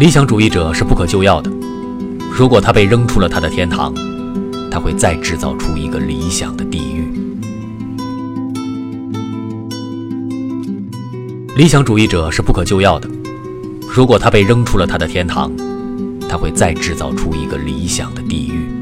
理想主义者是不可救药的。如果他被扔出了他的天堂他会再制造出一个理想的地狱。理想主义者是不可救药的。如果他被扔出了他的天堂他会再制造出一个理想的地狱。